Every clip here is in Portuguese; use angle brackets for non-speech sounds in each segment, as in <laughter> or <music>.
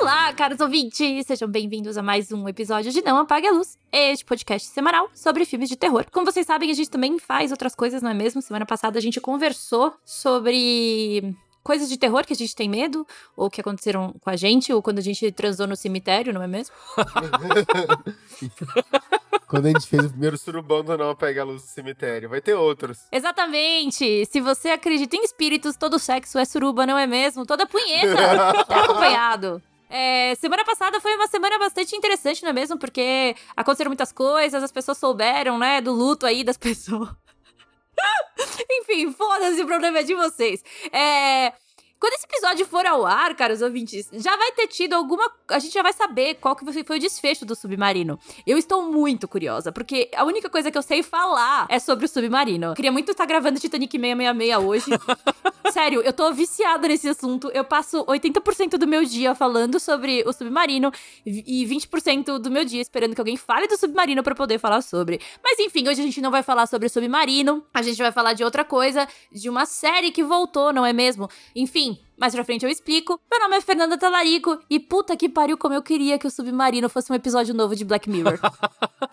Olá, caros ouvintes! Sejam bem-vindos a mais um episódio de Não Apague a Luz, este podcast semanal sobre filmes de terror. Como vocês sabem, a gente também faz outras coisas, não é mesmo? Semana passada a gente conversou sobre coisas de terror que a gente tem medo, ou que aconteceram com a gente, ou quando a gente transou no cemitério, não é mesmo? <laughs> quando a gente fez o primeiro surubão do Não Pega a Luz do Cemitério. Vai ter outros. Exatamente! Se você acredita em espíritos, todo sexo é suruba, não é mesmo? Toda punheta <laughs> tá acompanhado. É, semana passada foi uma semana bastante interessante, não é mesmo? Porque aconteceram muitas coisas, as pessoas souberam, né, do luto aí das <laughs> pessoas. Enfim, foda-se, o problema é de vocês. É. Quando esse episódio for ao ar, caros ouvintes, já vai ter tido alguma. A gente já vai saber qual que foi o desfecho do submarino. Eu estou muito curiosa, porque a única coisa que eu sei falar é sobre o submarino. Eu queria muito estar gravando Titanic 666 hoje. <laughs> Sério, eu tô viciada nesse assunto. Eu passo 80% do meu dia falando sobre o submarino e 20% do meu dia esperando que alguém fale do submarino para poder falar sobre. Mas enfim, hoje a gente não vai falar sobre o submarino, a gente vai falar de outra coisa, de uma série que voltou, não é mesmo? Enfim, mais pra frente eu explico. Meu nome é Fernanda Talarico e puta que pariu como eu queria que o Submarino fosse um episódio novo de Black Mirror.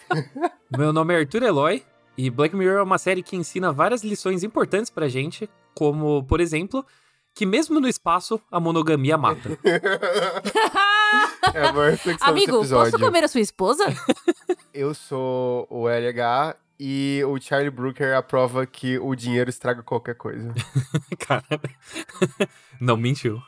<laughs> Meu nome é Arthur Eloy e Black Mirror é uma série que ensina várias lições importantes pra gente, como, por exemplo, que mesmo no espaço a monogamia mata. <laughs> <laughs> é uma reflexão Amigo, posso comer a sua esposa? eu sou o LH e o Charlie Brooker aprova que o dinheiro estraga qualquer coisa. <laughs> Cara, <laughs> não mentiu.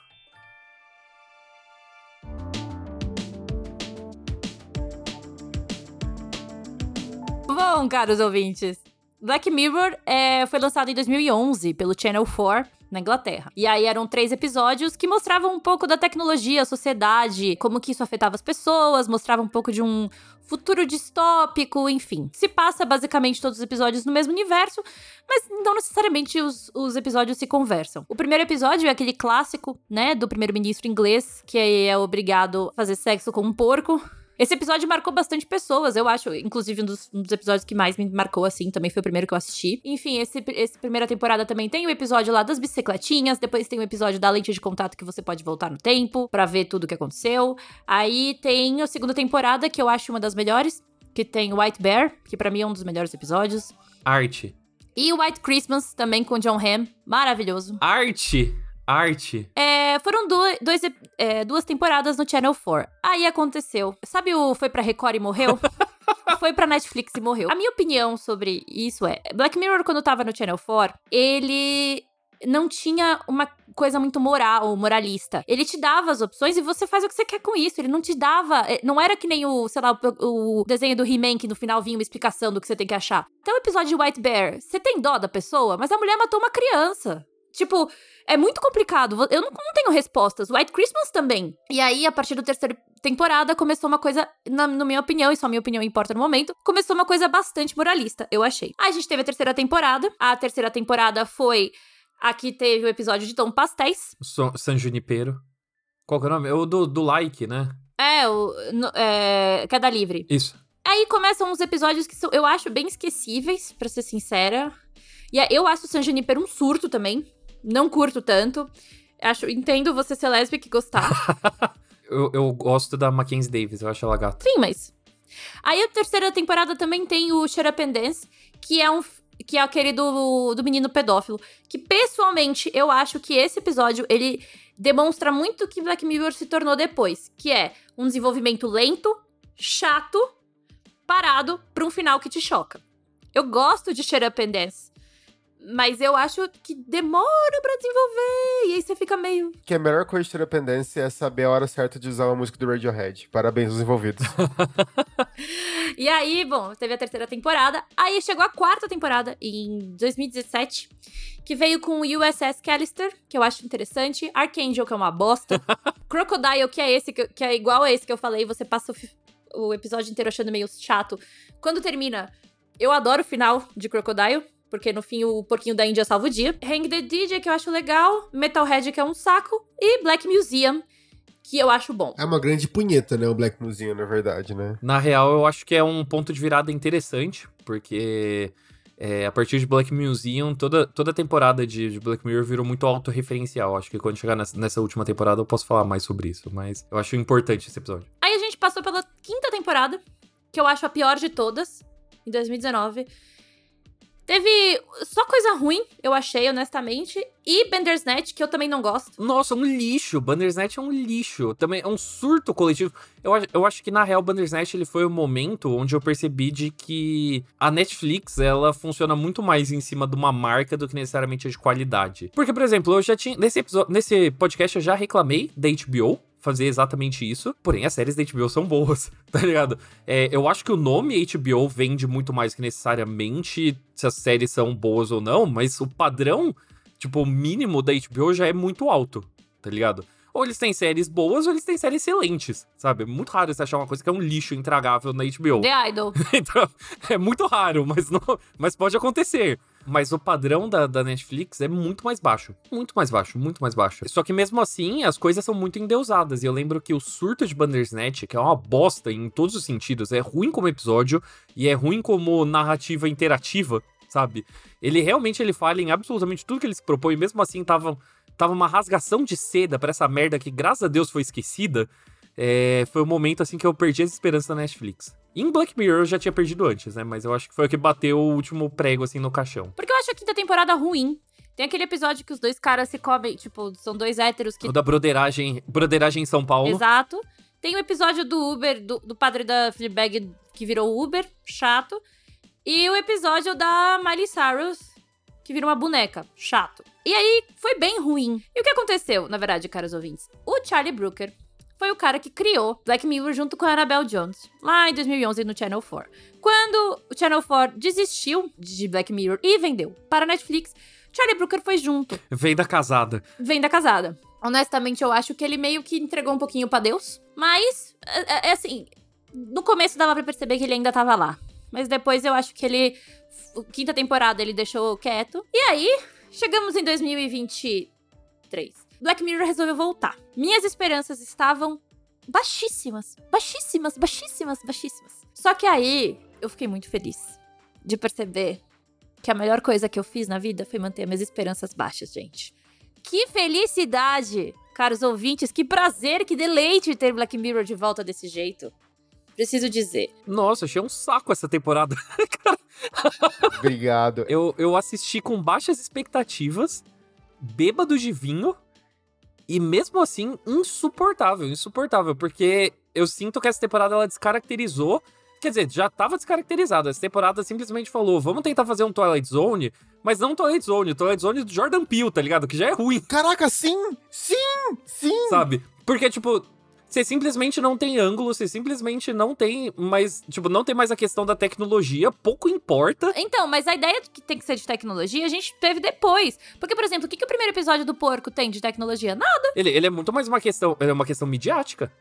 Bom, caros ouvintes, Black Mirror é, foi lançado em 2011 pelo Channel 4 na Inglaterra. E aí eram três episódios que mostravam um pouco da tecnologia, a sociedade, como que isso afetava as pessoas, mostrava um pouco de um futuro distópico, enfim. Se passa basicamente todos os episódios no mesmo universo, mas não necessariamente os, os episódios se conversam. O primeiro episódio é aquele clássico, né, do primeiro-ministro inglês, que é obrigado a fazer sexo com um porco. Esse episódio marcou bastante pessoas, eu acho. Inclusive, um dos, um dos, episódios que mais me marcou, assim, também foi o primeiro que eu assisti. Enfim, esse, esse primeira temporada também tem o episódio lá das bicicletinhas. Depois tem o episódio da lente de contato que você pode voltar no tempo para ver tudo o que aconteceu. Aí tem a segunda temporada, que eu acho uma das melhores, que tem White Bear, que para mim é um dos melhores episódios. Arte. E White Christmas, também com John Hamm. Maravilhoso. Arte! Arte. É, foram dois, dois é, duas temporadas no Channel 4. Aí aconteceu. Sabe o Foi pra Record e morreu? <laughs> foi pra Netflix e morreu. A minha opinião sobre isso é: Black Mirror, quando tava no Channel 4, ele não tinha uma coisa muito moral, moralista. Ele te dava as opções e você faz o que você quer com isso. Ele não te dava. Eh, não era que nem o, sei lá, o, o desenho do He-Man que no final vinha uma explicação do que você tem que achar. Então, o episódio de White Bear, você tem dó da pessoa, mas a mulher matou uma criança. Tipo, é muito complicado. Eu não, não, tenho respostas. White Christmas também. E aí, a partir da terceira temporada, começou uma coisa, na, na minha opinião, e só a minha opinião importa no momento, começou uma coisa bastante moralista, eu achei. Aí a gente teve a terceira temporada. A terceira temporada foi. Aqui teve o episódio de Tom Pastéis. So, San Junipero. Qual que é o nome? É o do, do like, né? É, o. No, é, Queda Livre. Isso. Aí começam uns episódios que são, eu acho bem esquecíveis, para ser sincera. E eu acho o San Junipero um surto também. Não curto tanto. Acho, entendo você ser lésbica e gostar. <laughs> eu, eu gosto da Mackenzie Davis, eu acho ela gata. Sim, mas. Aí a terceira temporada também tem o Shut Up and Dance, que é um. Que é aquele do, do menino pedófilo. Que pessoalmente eu acho que esse episódio ele demonstra muito o que Black Mirror se tornou depois. Que é um desenvolvimento lento, chato, parado pra um final que te choca. Eu gosto de Shut Up and Dance. Mas eu acho que demora para desenvolver. E aí você fica meio. Que a melhor coisa de dependência é saber a hora certa de usar uma música do Radiohead. Parabéns aos envolvidos. <laughs> e aí, bom, teve a terceira temporada. Aí chegou a quarta temporada em 2017. Que veio com o USS Callister, que eu acho interessante. Archangel, que é uma bosta. <laughs> Crocodile, que é esse, que é igual a esse que eu falei. Você passa o, o episódio inteiro achando meio chato. Quando termina, eu adoro o final de Crocodile porque no fim o porquinho da Índia salva o dia. Hang the DJ, que eu acho legal. Metalhead, que é um saco. E Black Museum, que eu acho bom. É uma grande punheta, né? O Black Museum, na verdade, né? Na real, eu acho que é um ponto de virada interessante, porque É, a partir de Black Museum, toda, toda temporada de, de Black Mirror virou muito autorreferencial. Acho que quando chegar nessa, nessa, última temporada eu posso falar mais sobre isso, mas eu acho importante esse episódio. Aí a gente passou pela quinta temporada, que eu acho a pior de todas, em 2019. Teve só coisa ruim, eu achei, honestamente. E Bandersnatch, que eu também não gosto. Nossa, um lixo. Bandersnatch é um lixo. Também é um surto coletivo. Eu, eu acho que, na real, Bandersnatch ele foi o momento onde eu percebi de que a Netflix, ela funciona muito mais em cima de uma marca do que necessariamente de qualidade. Porque, por exemplo, eu já tinha... Nesse, episódio, nesse podcast eu já reclamei da HBO fazer exatamente isso. Porém, as séries da HBO são boas, <laughs> tá ligado? É, eu acho que o nome HBO vende muito mais que necessariamente se as séries são boas ou não, mas o padrão, tipo, o mínimo da HBO já é muito alto, tá ligado? Ou eles têm séries boas ou eles têm séries excelentes, sabe? É muito raro você achar uma coisa que é um lixo intragável na HBO. The Idol. <laughs> então, é muito raro, mas, não, mas pode acontecer. Mas o padrão da, da Netflix é muito mais baixo. Muito mais baixo, muito mais baixo. Só que mesmo assim, as coisas são muito endeusadas. E eu lembro que o surto de Bandersnatch, que é uma bosta em todos os sentidos, é ruim como episódio e é ruim como narrativa interativa, sabe? Ele realmente ele falha em absolutamente tudo que ele se propõe, mesmo assim tava, tava uma rasgação de seda para essa merda que, graças a Deus, foi esquecida. É, foi o momento assim que eu perdi as esperanças da Netflix. Em Black Mirror eu já tinha perdido antes, né? Mas eu acho que foi o que bateu o último prego, assim, no caixão. Porque eu acho a quinta temporada ruim. Tem aquele episódio que os dois caras se comem, tipo, são dois héteros que. O da broderagem, broderagem em São Paulo. Exato. Tem o episódio do Uber, do, do padre da Fleabag que virou Uber, chato. E o episódio da Miley Cyrus, que vira uma boneca, chato. E aí, foi bem ruim. E o que aconteceu, na verdade, caros ouvintes? O Charlie Brooker foi o cara que criou Black Mirror junto com a Annabelle Jones, lá em 2011 no Channel 4. Quando o Channel 4 desistiu de Black Mirror e vendeu para a Netflix, Charlie Brooker foi junto. Vem da casada. Vem da casada. Honestamente, eu acho que ele meio que entregou um pouquinho para Deus, mas é, é, é, assim, no começo dava para perceber que ele ainda tava lá. Mas depois eu acho que ele quinta temporada ele deixou quieto. E aí, chegamos em 2023. Black Mirror resolveu voltar. Minhas esperanças estavam baixíssimas, baixíssimas, baixíssimas, baixíssimas. Só que aí eu fiquei muito feliz de perceber que a melhor coisa que eu fiz na vida foi manter minhas esperanças baixas, gente. Que felicidade, caros ouvintes, que prazer, que deleite ter Black Mirror de volta desse jeito. Preciso dizer. Nossa, achei um saco essa temporada. <laughs> Obrigado. Eu, eu assisti com baixas expectativas, bêbado de vinho, e mesmo assim, insuportável, insuportável, porque eu sinto que essa temporada ela descaracterizou. Quer dizer, já tava descaracterizada. Essa temporada simplesmente falou: vamos tentar fazer um Twilight Zone, mas não um Twilight Zone, Twilight Zone do Jordan Peele, tá ligado? Que já é ruim. Caraca, sim! Sim! Sim! Sabe? Porque, tipo, você simplesmente não tem ângulo, você simplesmente não tem mais. Tipo, não tem mais a questão da tecnologia, pouco importa. Então, mas a ideia de que tem que ser de tecnologia a gente teve depois. Porque, por exemplo, o que, que o primeiro episódio do porco tem de tecnologia? Nada. Ele, ele é muito mais uma questão. é uma questão midiática.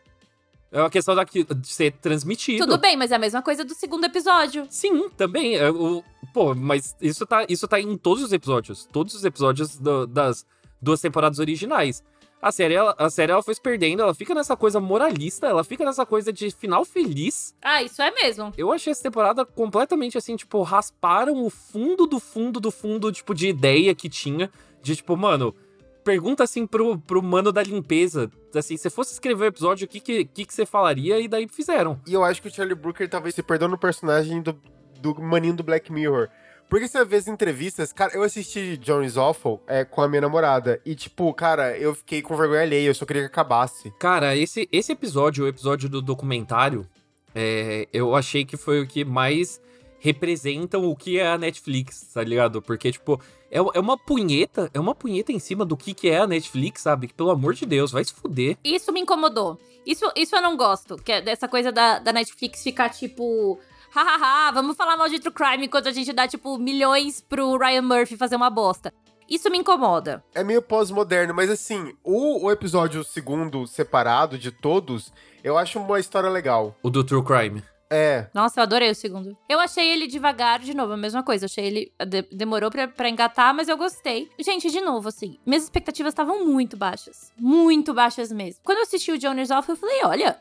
É uma questão de ser transmitido. Tudo bem, mas é a mesma coisa do segundo episódio. Sim, também. É, o, pô, mas isso tá, isso tá em todos os episódios. Todos os episódios do, das duas temporadas originais a série, ela, a série ela foi se perdendo, ela fica nessa coisa moralista, ela fica nessa coisa de final feliz. Ah, isso é mesmo. Eu achei essa temporada completamente assim, tipo, rasparam o fundo do fundo do fundo, tipo, de ideia que tinha. De tipo, mano, pergunta assim pro, pro mano da limpeza. Assim, se fosse escrever o episódio, o que, que, que, que você falaria? E daí fizeram. E eu acho que o Charlie Brooker talvez se perdeu no personagem do, do maninho do Black Mirror. Porque você vê as entrevistas, cara, eu assisti Johnny's Awful é, com a minha namorada. E, tipo, cara, eu fiquei com vergonha alheia, eu só queria que acabasse. Cara, esse, esse episódio, o episódio do documentário, é, eu achei que foi o que mais representa o que é a Netflix, tá ligado? Porque, tipo, é, é uma punheta, é uma punheta em cima do que, que é a Netflix, sabe? Que, pelo amor de Deus, vai se fuder. Isso me incomodou. Isso, isso eu não gosto, que é dessa coisa da, da Netflix ficar, tipo hahaha, vamos falar mal de True Crime enquanto a gente dá, tipo, milhões pro Ryan Murphy fazer uma bosta. Isso me incomoda. É meio pós-moderno, mas assim, o, o episódio segundo separado de todos, eu acho uma história legal. O do True Crime. É. Nossa, eu adorei o segundo. Eu achei ele devagar, de novo, a mesma coisa. Eu achei ele. De demorou pra, pra engatar, mas eu gostei. Gente, de novo, assim, minhas expectativas estavam muito baixas. Muito baixas mesmo. Quando eu assisti o Jonas Off, eu falei: olha,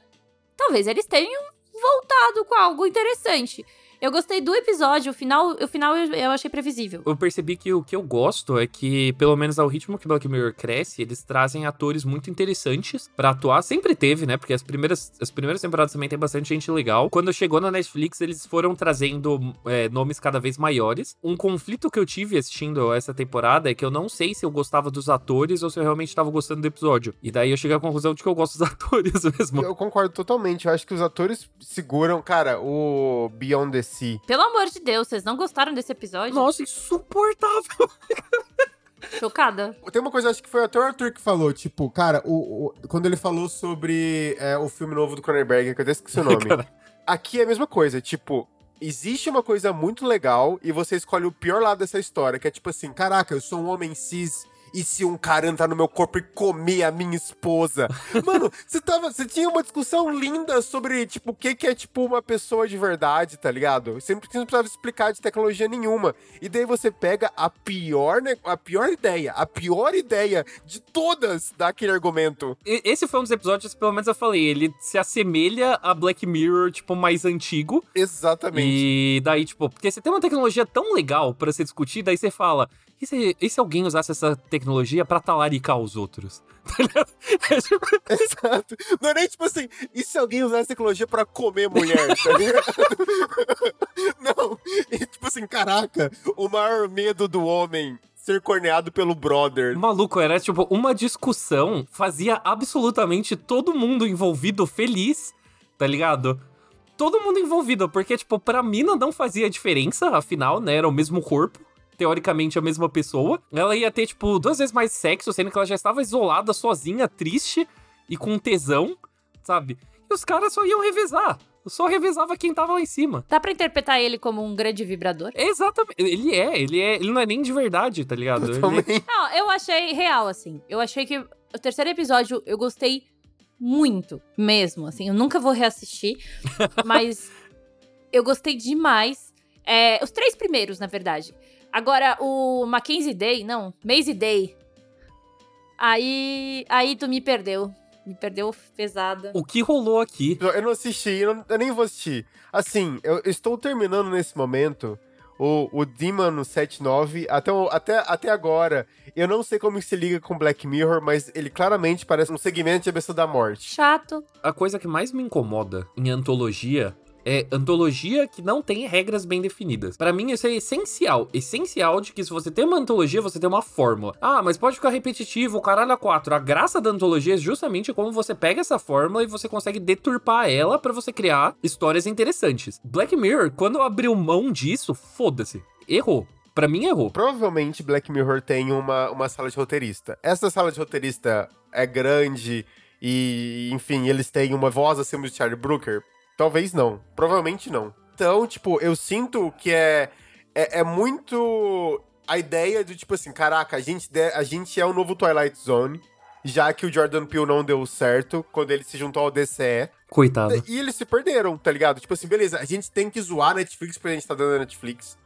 talvez eles tenham voltado com algo interessante. Eu gostei do episódio, o final, o final eu, eu achei previsível. Eu percebi que o que eu gosto é que, pelo menos ao ritmo que Black Mirror cresce, eles trazem atores muito interessantes para atuar. Sempre teve, né? Porque as primeiras, as primeiras temporadas também tem bastante gente legal. Quando chegou na Netflix, eles foram trazendo é, nomes cada vez maiores. Um conflito que eu tive assistindo essa temporada é que eu não sei se eu gostava dos atores ou se eu realmente estava gostando do episódio. E daí eu cheguei à conclusão de que eu gosto dos <laughs> atores mesmo. Eu concordo totalmente. Eu acho que os atores seguram. Cara, o Beyond the Sea. Pelo amor de Deus, vocês não gostaram desse episódio? Nossa, insuportável. <laughs> Chocada. Tem uma coisa, acho que foi até o Arthur que falou, tipo, cara, o, o quando ele falou sobre é, o filme novo do Cronenberg, que eu até esqueci o nome. <laughs> Aqui é a mesma coisa, tipo, existe uma coisa muito legal e você escolhe o pior lado dessa história, que é tipo assim, caraca, eu sou um homem cis e se um cara entrar no meu corpo e comer a minha esposa? <laughs> Mano, você tava. Você tinha uma discussão linda sobre, tipo, o que, que é, tipo, uma pessoa de verdade, tá ligado? Você não precisava explicar de tecnologia nenhuma. E daí você pega a pior, né, a pior ideia, a pior ideia de todas daquele argumento. Esse foi um dos episódios, pelo menos eu falei, ele se assemelha a Black Mirror, tipo, mais antigo. Exatamente. E daí, tipo, porque você tem uma tecnologia tão legal para ser discutida, aí você fala, e se, e se alguém usasse essa tecnologia pra talaricar os outros? <laughs> Tá é tipo Exato. Não é nem tipo assim, e se alguém usasse essa tecnologia pra comer mulher, tá <laughs> ligado? <laughs> Não. E tipo assim, caraca, o maior medo do homem ser corneado pelo brother. Maluco, era tipo uma discussão, fazia absolutamente todo mundo envolvido feliz, tá ligado? Todo mundo envolvido, porque, tipo, pra mina não fazia diferença, afinal, né? Era o mesmo corpo teoricamente a mesma pessoa, ela ia ter, tipo, duas vezes mais sexo, sendo que ela já estava isolada, sozinha, triste e com tesão, sabe? E os caras só iam revezar. Só revezava quem tava lá em cima. Dá pra interpretar ele como um grande vibrador? Exatamente. Ele é, ele é. Ele não é nem de verdade, tá ligado? Ele... Não, eu achei real, assim. Eu achei que o terceiro episódio eu gostei muito, mesmo, assim. Eu nunca vou reassistir, <laughs> mas eu gostei demais. É, os três primeiros, na verdade. Agora, o Mackenzie Day, não, Maisie Day. Aí, aí tu me perdeu. Me perdeu pesada. O que rolou aqui? Eu não assisti, eu, não, eu nem vou assistir. Assim, eu estou terminando nesse momento o, o Demon 79. Até, até, até agora, eu não sei como se liga com Black Mirror, mas ele claramente parece um segmento de Abençoa da Morte. Chato. A coisa que mais me incomoda em antologia é antologia que não tem regras bem definidas. Para mim, isso é essencial. Essencial de que se você tem uma antologia, você tem uma fórmula. Ah, mas pode ficar repetitivo, caralho a quatro. A graça da antologia é justamente como você pega essa fórmula e você consegue deturpar ela para você criar histórias interessantes. Black Mirror, quando abriu mão disso, foda-se. Errou. Pra mim, errou. Provavelmente Black Mirror tem uma, uma sala de roteirista. Essa sala de roteirista é grande e, enfim, eles têm uma voz acima de Charlie Brooker. Talvez não. Provavelmente não. Então, tipo, eu sinto que é, é, é muito a ideia do tipo assim, caraca, a gente, a gente é o novo Twilight Zone, já que o Jordan Peele não deu certo quando ele se juntou ao DCE. Coitado. E eles se perderam, tá ligado? Tipo assim, beleza, a gente tem que zoar a Netflix porque a gente tá dando a Netflix.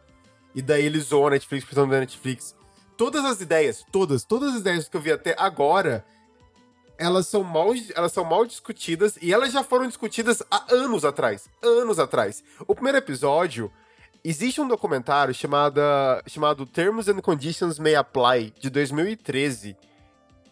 E daí eles zoam a Netflix porque estão dando a Netflix. Todas as ideias, todas, todas as ideias que eu vi até agora elas são mal, elas são mal discutidas e elas já foram discutidas há anos atrás. Anos atrás. O primeiro episódio. Existe um documentário chamado, chamado Terms and Conditions May Apply, de 2013,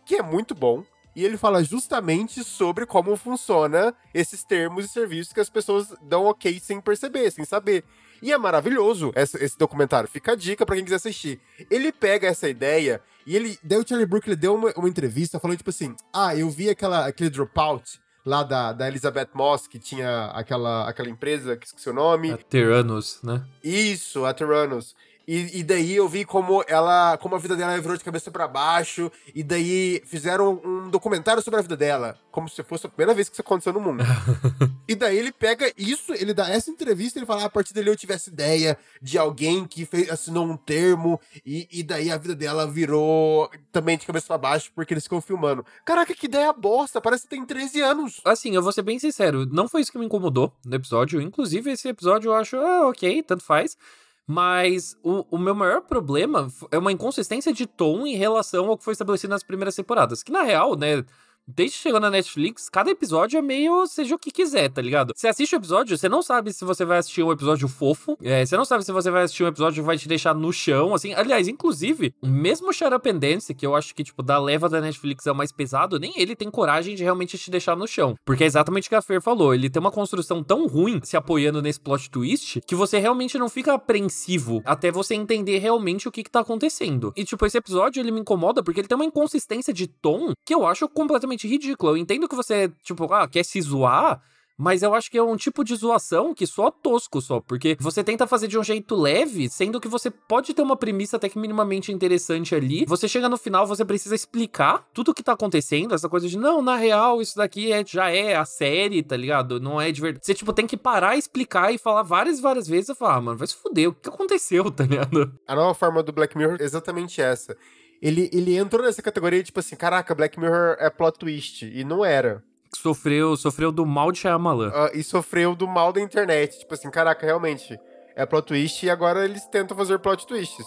que é muito bom. E ele fala justamente sobre como funciona esses termos e serviços que as pessoas dão ok sem perceber, sem saber. E é maravilhoso esse, esse documentário. Fica a dica para quem quiser assistir. Ele pega essa ideia e ele. Daí o Charlie Brooker deu uma, uma entrevista falando, tipo assim: Ah, eu vi aquela, aquele dropout lá da, da Elizabeth Moss, que tinha aquela, aquela empresa, que esqueci o nome. A Terranos, né? Isso, a Terranos. E, e, daí eu vi como ela, como a vida dela virou de cabeça para baixo, e daí fizeram um documentário sobre a vida dela, como se fosse a primeira vez que isso aconteceu no mundo. <laughs> e daí ele pega isso, ele dá essa entrevista, ele fala, ah, a partir dele eu tivesse ideia de alguém que fez, assinou um termo, e, e daí a vida dela virou também de cabeça para baixo, porque eles ficam filmando. Caraca, que ideia bosta, parece que tem 13 anos. Assim, eu vou ser bem sincero, não foi isso que me incomodou no episódio, inclusive esse episódio eu acho, ah, ok, tanto faz. Mas o, o meu maior problema é uma inconsistência de tom em relação ao que foi estabelecido nas primeiras temporadas. Que na real, né? Desde que chegou na Netflix, cada episódio é meio seja o que quiser, tá ligado? Você assiste o episódio, você não sabe se você vai assistir um episódio fofo, é, você não sabe se você vai assistir um episódio que vai te deixar no chão, assim. Aliás, inclusive, mesmo Shut Up and Dance, que eu acho que, tipo, da leva da Netflix é o mais pesado, nem ele tem coragem de realmente te deixar no chão. Porque é exatamente o que a Fer falou, ele tem uma construção tão ruim se apoiando nesse plot twist que você realmente não fica apreensivo até você entender realmente o que, que tá acontecendo. E, tipo, esse episódio ele me incomoda porque ele tem uma inconsistência de tom que eu acho completamente ridícula. Eu entendo que você, tipo, ah, quer se zoar. Mas eu acho que é um tipo de zoação que só tosco só, porque você tenta fazer de um jeito leve, sendo que você pode ter uma premissa até que minimamente interessante ali. Você chega no final, você precisa explicar tudo o que tá acontecendo, essa coisa de não, na real, isso daqui é, já é a série, tá ligado? Não é de verdade. Você, tipo, tem que parar, explicar e falar várias várias vezes e falar, ah, mano, vai se fuder, o que aconteceu, <laughs> tá ligado? A nova forma do Black Mirror é exatamente essa. Ele, ele entrou nessa categoria, tipo assim, caraca, Black Mirror é plot twist. E não era sofreu, sofreu do mal de Shyamalan. Uh, e sofreu do mal da internet. Tipo assim, caraca, realmente, é plot twist e agora eles tentam fazer plot twists.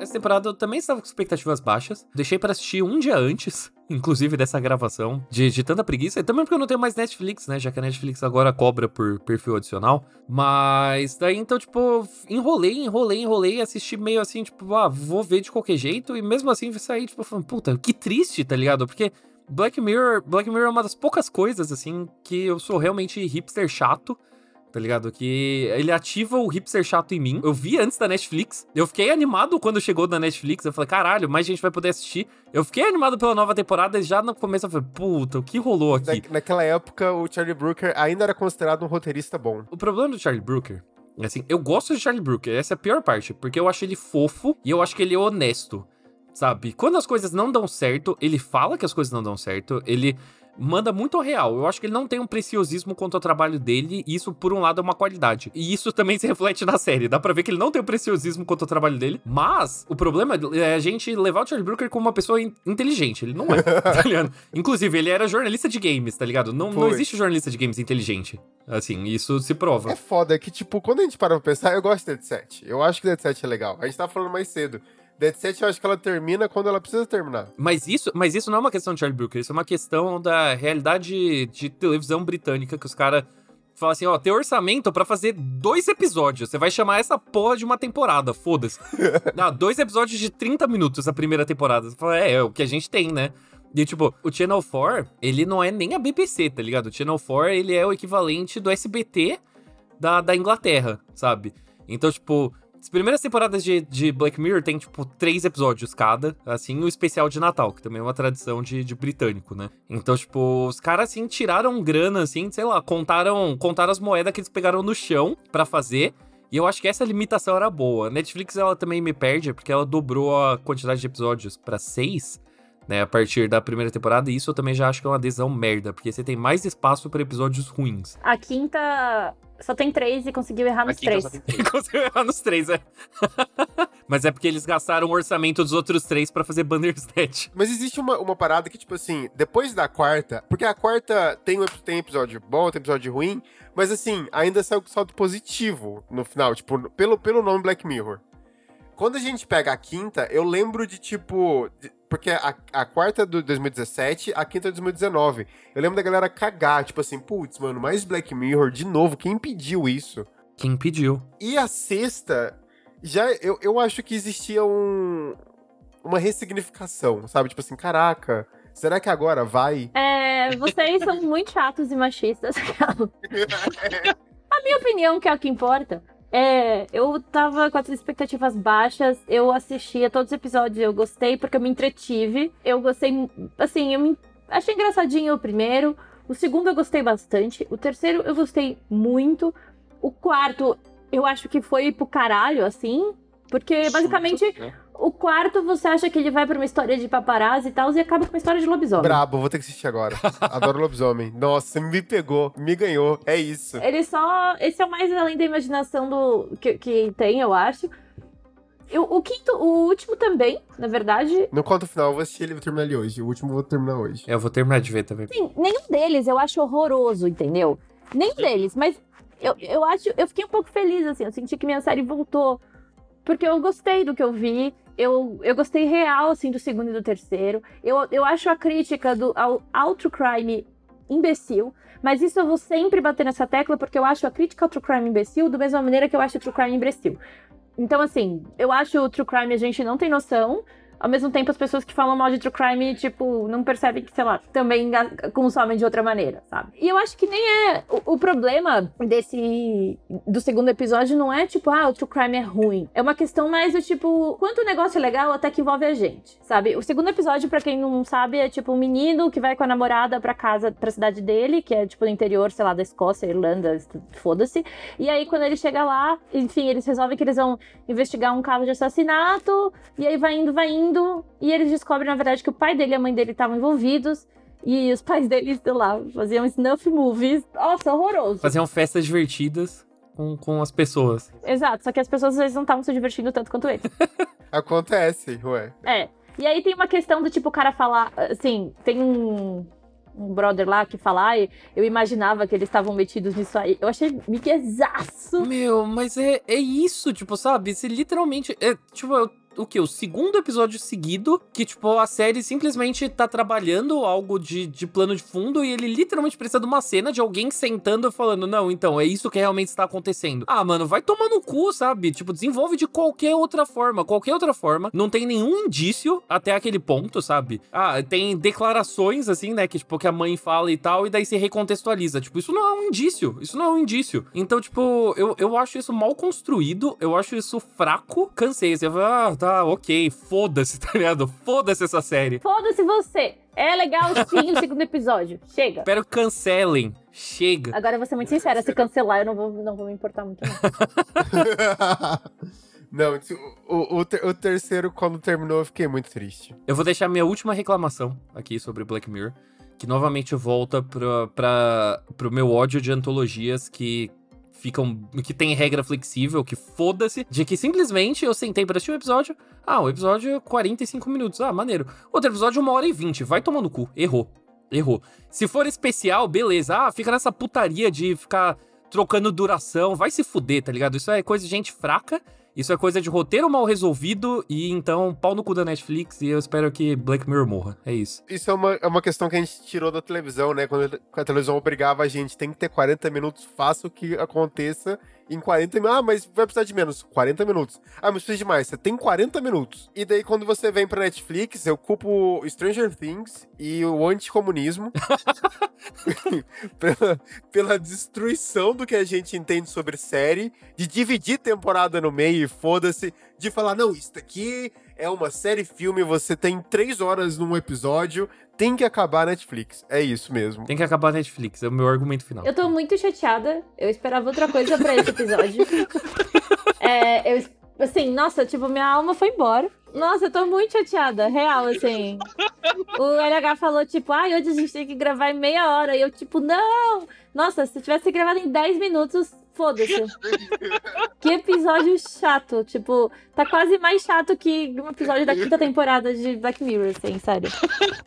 Essa temporada eu também estava com expectativas baixas. Deixei para assistir um dia antes, inclusive dessa gravação, de, de tanta preguiça. E também porque eu não tenho mais Netflix, né? Já que a Netflix agora cobra por perfil adicional. Mas daí então, tipo, enrolei, enrolei, enrolei, assisti meio assim, tipo, ah, vou ver de qualquer jeito. E mesmo assim saí, tipo, falando, puta, que triste, tá ligado? Porque Black Mirror, Black Mirror é uma das poucas coisas, assim, que eu sou realmente hipster chato tá ligado? Que ele ativa o hipster chato em mim. Eu vi antes da Netflix. Eu fiquei animado quando chegou da Netflix. Eu falei, caralho, mais gente vai poder assistir. Eu fiquei animado pela nova temporada e já no começo eu falei, puta, o que rolou aqui? Na, naquela época, o Charlie Brooker ainda era considerado um roteirista bom. O problema do Charlie Brooker Assim, eu gosto de Charlie Brooker, essa é a pior parte, porque eu acho ele fofo e eu acho que ele é honesto, sabe? Quando as coisas não dão certo, ele fala que as coisas não dão certo, ele manda muito ao real. Eu acho que ele não tem um preciosismo quanto ao trabalho dele, e isso, por um lado, é uma qualidade. E isso também <laughs> se reflete na série. Dá pra ver que ele não tem um preciosismo quanto ao trabalho dele, mas o problema é a gente levar o Charlie Brooker como uma pessoa in inteligente. Ele não é, <laughs> tá ligado? Inclusive, ele era jornalista de games, tá ligado? Não, não existe jornalista de games inteligente. Assim, isso se prova. É foda que, tipo, quando a gente para pra pensar, eu gosto de Dead Set. Eu acho que Dead Set é legal. A gente tava falando mais cedo. Dead Set eu acho que ela termina quando ela precisa terminar. Mas isso, mas isso não é uma questão de Charlie Brooker, isso é uma questão da realidade de televisão britânica que os caras falam assim, ó, tem orçamento para fazer dois episódios. Você vai chamar essa porra de uma temporada, foda-se. <laughs> não, dois episódios de 30 minutos a primeira temporada. Você fala, é, é o que a gente tem, né? E, tipo, o Channel 4, ele não é nem a BBC, tá ligado? O Channel 4, ele é o equivalente do SBT da, da Inglaterra, sabe? Então, tipo, as primeiras temporadas de, de Black Mirror tem, tipo, três episódios cada, assim, o especial de Natal, que também é uma tradição de, de britânico, né? Então, tipo, os caras, assim, tiraram grana, assim, sei lá, contaram, contaram as moedas que eles pegaram no chão para fazer. E eu acho que essa limitação era boa. Netflix, ela também me perde, porque ela dobrou a quantidade de episódios para seis, né, a partir da primeira temporada, e isso eu também já acho que é uma adesão merda, porque você tem mais espaço para episódios ruins. A quinta só tem três e conseguiu errar nos <laughs> três. conseguiu errar nos três, é. <laughs> Mas é porque eles gastaram o orçamento dos outros três para fazer Bandersnatch. Mas existe uma, uma parada que, tipo assim, depois da quarta, porque a quarta tem, tem episódio bom, tem episódio ruim, mas assim, ainda saiu com saldo positivo no final, tipo, pelo, pelo nome Black Mirror. Quando a gente pega a quinta, eu lembro de, tipo, de, porque a, a quarta do 2017, a quinta é 2019. Eu lembro da galera cagar, tipo assim, putz, mano, mais Black Mirror de novo, quem pediu isso? Quem pediu? E a sexta, já eu, eu acho que existia um, uma ressignificação, sabe? Tipo assim, caraca, será que agora vai? É, vocês são muito chatos e machistas. <laughs> <laughs> a minha opinião, que é o que importa, é, eu tava com as expectativas baixas, eu assistia todos os episódios, eu gostei porque eu me entretive. Eu gostei, assim, eu me achei engraçadinho o primeiro. O segundo eu gostei bastante. O terceiro eu gostei muito. O quarto eu acho que foi pro caralho, assim. Porque basicamente né? O quarto, você acha que ele vai pra uma história de paparazzi e tal, e acaba com uma história de lobisomem. Brabo, vou ter que assistir agora. <laughs> Adoro lobisomem. Nossa, me pegou, me ganhou. É isso. Ele só. Esse é o mais além da imaginação do que, que tem, eu acho. Eu, o quinto, o último também, na verdade. No conto final, eu vou assistir ele e vou terminar ele hoje. O último eu vou terminar hoje. É, eu vou terminar de ver também. Sim, nenhum deles eu acho horroroso, entendeu? Nenhum deles, mas eu, eu acho, eu fiquei um pouco feliz, assim, eu senti que minha série voltou. Porque eu gostei do que eu vi, eu, eu gostei real, assim, do segundo e do terceiro. Eu, eu acho a crítica do, ao, ao true crime imbecil, mas isso eu vou sempre bater nessa tecla, porque eu acho a crítica ao true crime imbecil da mesma maneira que eu acho o true crime imbecil. Então, assim, eu acho o true crime a gente não tem noção, ao mesmo tempo, as pessoas que falam mal de true crime, tipo, não percebem que, sei lá, também consomem de outra maneira, sabe? E eu acho que nem é. O, o, problema desse. do segundo episódio não é tipo, ah, o true crime é ruim. É uma questão mais do tipo, quanto o negócio é legal até que envolve a gente, sabe? O segundo episódio, para quem não sabe, é tipo um menino que vai com a namorada pra casa, pra cidade dele, que é tipo no interior, sei lá, da Escócia, Irlanda, foda-se. E aí, quando ele chega lá, enfim, eles resolvem que eles vão investigar um caso de assassinato, e aí vai indo, vai indo indo e eles descobrem, na verdade, que o pai dele e a mãe dele estavam envolvidos. E os pais dele, sei lá, faziam snuff movies. Nossa, horroroso. Faziam festas divertidas com, com as pessoas. Exato, só que as pessoas às vezes não estavam se divertindo tanto quanto eles. <laughs> Acontece, ué. É. E aí tem uma questão do tipo, o cara falar, assim, tem um, um brother lá que fala, ah, eu imaginava que eles estavam metidos nisso aí. Eu achei miguezaço. Meu, mas é, é isso, tipo, sabe? Você literalmente. É, tipo, eu o que? O segundo episódio seguido que, tipo, a série simplesmente tá trabalhando algo de, de plano de fundo e ele literalmente precisa de uma cena de alguém sentando e falando: Não, então, é isso que realmente está acontecendo. Ah, mano, vai tomar no cu, sabe? Tipo, desenvolve de qualquer outra forma. Qualquer outra forma. Não tem nenhum indício até aquele ponto, sabe? Ah, tem declarações, assim, né? Que, tipo, que a mãe fala e tal, e daí se recontextualiza. Tipo, isso não é um indício. Isso não é um indício. Então, tipo, eu, eu acho isso mal construído. Eu acho isso fraco. Cansei. Você vai, ah, tá, ok, foda-se, <laughs> tá ligado? Foda-se essa série. Foda-se você. É legal sim o segundo episódio. Chega. Espero que cancelem. Chega. Agora eu vou ser muito sincera, se cancelar eu não vou, não vou me importar muito. Não, <laughs> não o, o, o, terceiro, quando terminou, eu fiquei muito triste. Eu vou deixar minha última reclamação aqui sobre Black Mirror, que novamente volta pra, pra, pro meu ódio de antologias que ficam. que tem regra flexível, que foda-se, de que simplesmente eu sentei pra assistir um episódio. Ah, o episódio é 45 minutos. Ah, maneiro. Outro episódio, uma hora e 20. Vai tomar no cu. Errou. Errou. Se for especial, beleza. Ah, fica nessa putaria de ficar trocando duração. Vai se fuder, tá ligado? Isso é coisa de gente fraca isso é coisa de roteiro mal resolvido e então pau no cu da Netflix e eu espero que Black Mirror morra. É isso. Isso é uma, é uma questão que a gente tirou da televisão, né? Quando a televisão obrigava a gente, tem que ter 40 minutos, faça o que aconteça em 40 minutos. Ah, mas vai precisar de menos. 40 minutos. Ah, mas precisa de mais. Você tem 40 minutos. E daí, quando você vem pra Netflix, eu culpo Stranger Things e o anticomunismo <laughs> pela, pela destruição do que a gente entende sobre série, de dividir temporada no meio e foda-se, de falar, não, isso aqui é uma série filme, você tem três horas num episódio, tem que acabar a Netflix. É isso mesmo. Tem que acabar a Netflix, é o meu argumento final. Eu tô muito chateada. Eu esperava outra coisa pra esse episódio. <laughs> é, eu, assim, nossa, tipo, minha alma foi embora. Nossa, eu tô muito chateada, real, assim. O LH falou, tipo, ai, ah, hoje a gente tem que gravar em meia hora. E eu, tipo, não! Nossa, se tivesse gravado em 10 minutos, foda-se. <laughs> que episódio chato. Tipo, tá quase mais chato que um episódio da quinta temporada de Black Mirror, assim, sério.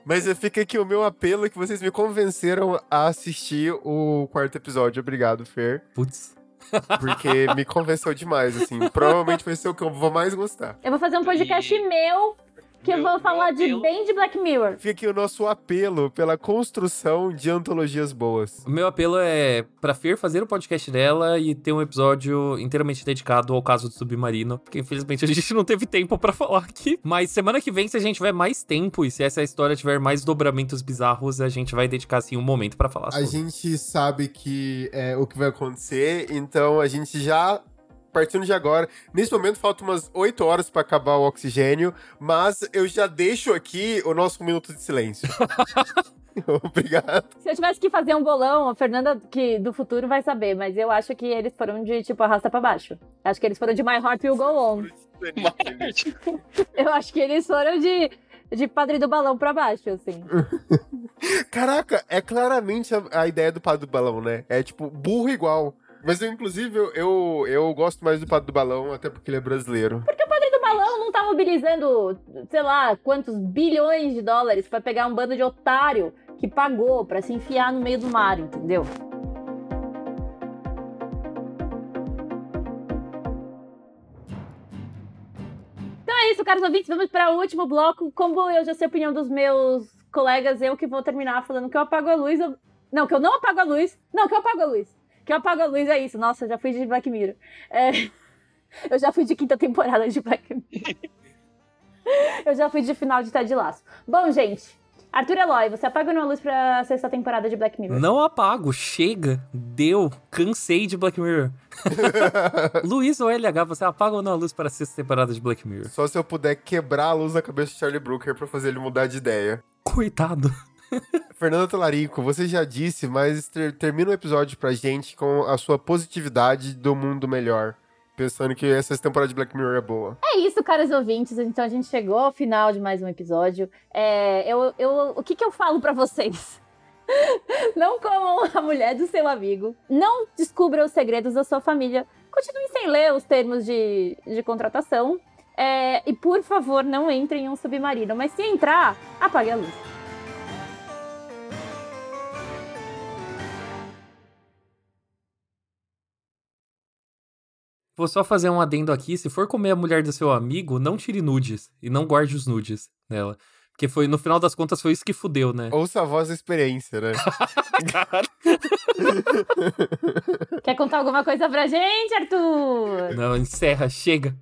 Mas fica aqui o meu apelo que vocês me convenceram a assistir o quarto episódio. Obrigado, Fer. Putz. Porque me convenceu demais, assim. Provavelmente vai ser o que eu vou mais gostar. Eu vou fazer um podcast e... meu que eu vou falar de bem de Black Mirror. Fica aqui o nosso apelo pela construção de antologias boas. O meu apelo é pra Fer fazer o podcast dela e ter um episódio inteiramente dedicado ao caso do Submarino, porque infelizmente a gente não teve tempo para falar aqui. Mas semana que vem, se a gente tiver mais tempo e se essa história tiver mais dobramentos bizarros, a gente vai dedicar assim um momento para falar sobre. A gente sabe que é o que vai acontecer, então a gente já partindo de agora. Nesse momento faltam umas 8 horas para acabar o oxigênio, mas eu já deixo aqui o nosso minuto de silêncio. <laughs> Obrigado. Se eu tivesse que fazer um bolão, a Fernanda que do futuro vai saber, mas eu acho que eles foram de tipo arrasta para baixo. Acho que eles foram de My Heart Will Go On. <laughs> eu acho que eles foram de de padre do balão pra baixo, assim. <laughs> Caraca, é claramente a, a, ideia do padre do balão, né? É tipo burro igual. Mas eu, inclusive, eu, eu gosto mais do Padre do Balão, até porque ele é brasileiro. Porque o Padre do Balão não tá mobilizando, sei lá, quantos bilhões de dólares para pegar um bando de otário que pagou para se enfiar no meio do mar, entendeu? Então é isso, caros ouvintes. Vamos para o último bloco. Como eu já sei a opinião dos meus colegas, eu que vou terminar falando que eu apago a luz. Eu... Não, que eu não apago a luz. Não, que eu apago a luz. Que eu apago a luz é isso. Nossa, já fui de Black Mirror. É... <laughs> Eu já fui de quinta temporada de Black Mirror. <laughs> eu já fui de final de Ted Laço. Bom, gente, Arthur Eloy, você apaga ou não a luz pra sexta temporada de Black Mirror? Não apago, chega, deu, cansei de Black Mirror. <laughs> Luiz ou LH, você apaga ou não a luz para a sexta temporada de Black Mirror? Só se eu puder quebrar a luz na cabeça de Charlie Brooker pra fazer ele mudar de ideia. Coitado. <laughs> Fernanda Talarico, você já disse, mas ter, termina o episódio pra gente com a sua positividade do mundo melhor. Pensando que essa temporada de Black Mirror é boa. É isso, caros ouvintes. Então a gente chegou ao final de mais um episódio. É, eu, eu, o que, que eu falo para vocês? <laughs> Não comam a mulher do seu amigo. Não descubra os segredos da sua família. Continue sem ler os termos de, de contratação. É, e por favor, não entre em um submarino. Mas se entrar, apague a luz. Vou só fazer um adendo aqui. Se for comer a mulher do seu amigo, não tire nudes. E não guarde os nudes nela. Porque foi, no final das contas, foi isso que fudeu, né? Ouça a voz da experiência, né? <laughs> Quer contar alguma coisa pra gente, Arthur? Não, encerra, chega.